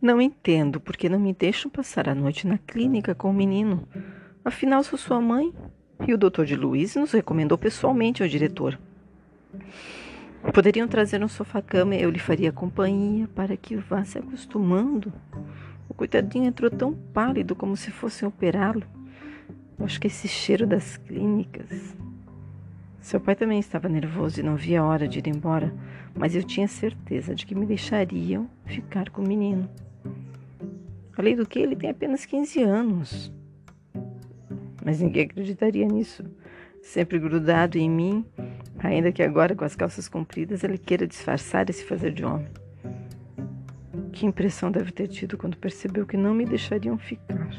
Não entendo por que não me deixam passar a noite na clínica com o menino. Afinal, sou sua mãe e o doutor de Luiz nos recomendou pessoalmente ao diretor. Poderiam trazer um sofá-cama e eu lhe faria companhia para que vá se acostumando. O coitadinho entrou tão pálido como se fossem operá-lo. Acho que esse cheiro das clínicas. Seu pai também estava nervoso e não via a hora de ir embora, mas eu tinha certeza de que me deixariam ficar com o menino. Além do que, ele tem apenas 15 anos. Mas ninguém acreditaria nisso. Sempre grudado em mim, ainda que agora com as calças compridas ele queira disfarçar e se fazer de homem. Que impressão deve ter tido quando percebeu que não me deixariam ficar.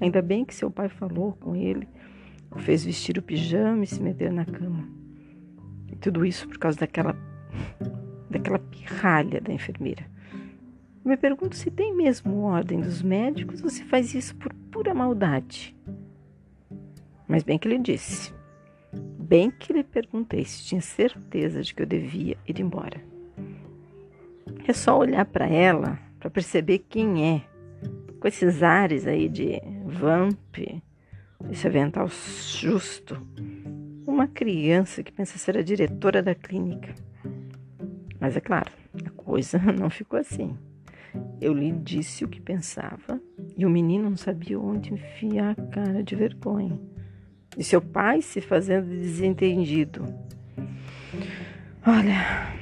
Ainda bem que seu pai falou com ele, o fez vestir o pijama e se meter na cama. E tudo isso por causa daquela daquela pirralha da enfermeira. Eu me pergunto se tem mesmo ordem dos médicos ou se faz isso por pura maldade. Mas bem que ele disse. Bem que lhe perguntei se tinha certeza de que eu devia ir embora. É só olhar para ela para perceber quem é, com esses ares aí de vamp, esse avental justo. Uma criança que pensa ser a diretora da clínica. Mas é claro, a coisa não ficou assim. Eu lhe disse o que pensava e o menino não sabia onde enfiar a cara de vergonha. E seu pai se fazendo desentendido. Olha,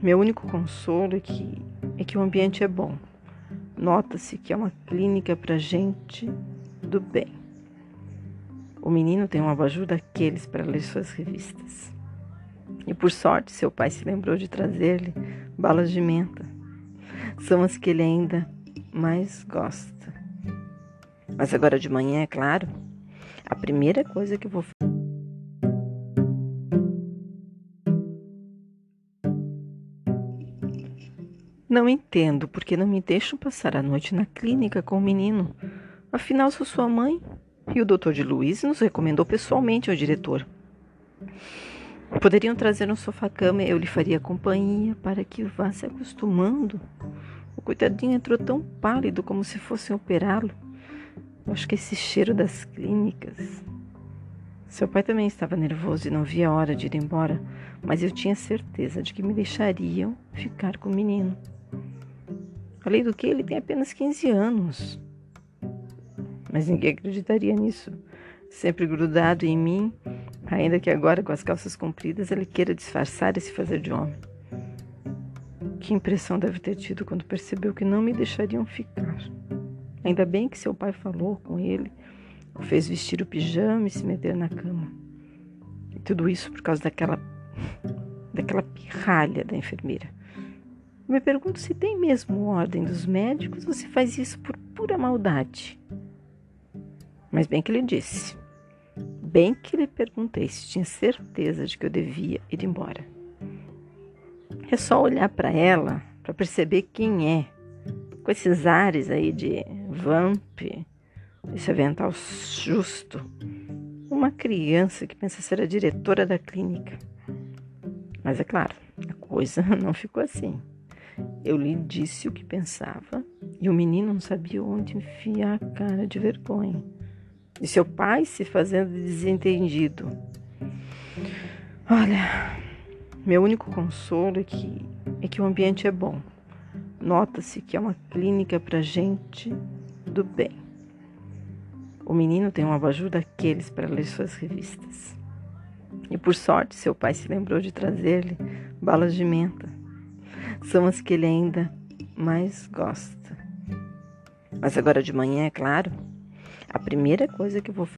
meu único consolo é que, é que o ambiente é bom. Nota-se que é uma clínica para gente do bem. O menino tem um abajur daqueles para ler suas revistas. E por sorte, seu pai se lembrou de trazer-lhe balas de menta são as que ele ainda mais gosta. Mas agora de manhã, é claro, a primeira coisa que vou Não entendo por que não me deixam passar a noite na clínica com o menino. Afinal, sou sua mãe e o doutor de Luiz nos recomendou pessoalmente ao diretor. Poderiam trazer um sofá-cama e eu lhe faria companhia para que vá se acostumando. O coitadinho entrou tão pálido como se fossem operá-lo. Acho que esse cheiro das clínicas. Seu pai também estava nervoso e não via a hora de ir embora, mas eu tinha certeza de que me deixariam ficar com o menino. Além do que, ele tem apenas 15 anos. Mas ninguém acreditaria nisso. Sempre grudado em mim, ainda que agora com as calças compridas ele queira disfarçar e se fazer de homem. Que impressão deve ter tido quando percebeu que não me deixariam ficar. Ainda bem que seu pai falou com ele, o fez vestir o pijama e se meter na cama. E tudo isso por causa daquela daquela pirralha da enfermeira. Eu me pergunto se tem mesmo ordem dos médicos ou se faz isso por pura maldade. Mas bem que ele disse. Bem que lhe perguntei se tinha certeza de que eu devia ir embora. É só olhar para ela para perceber quem é, com esses ares aí de vamp, esse avental justo. Uma criança que pensa ser a diretora da clínica. Mas é claro, a coisa não ficou assim. Eu lhe disse o que pensava e o menino não sabia onde enfiar a cara de vergonha e seu pai se fazendo desentendido. Olha, meu único consolo é que, é que o ambiente é bom. Nota-se que é uma clínica para gente do bem. O menino tem um abajur daqueles para ler suas revistas. E por sorte, seu pai se lembrou de trazer-lhe balas de menta. São as que ele ainda mais gosta. Mas agora de manhã, é claro, a primeira coisa que eu vou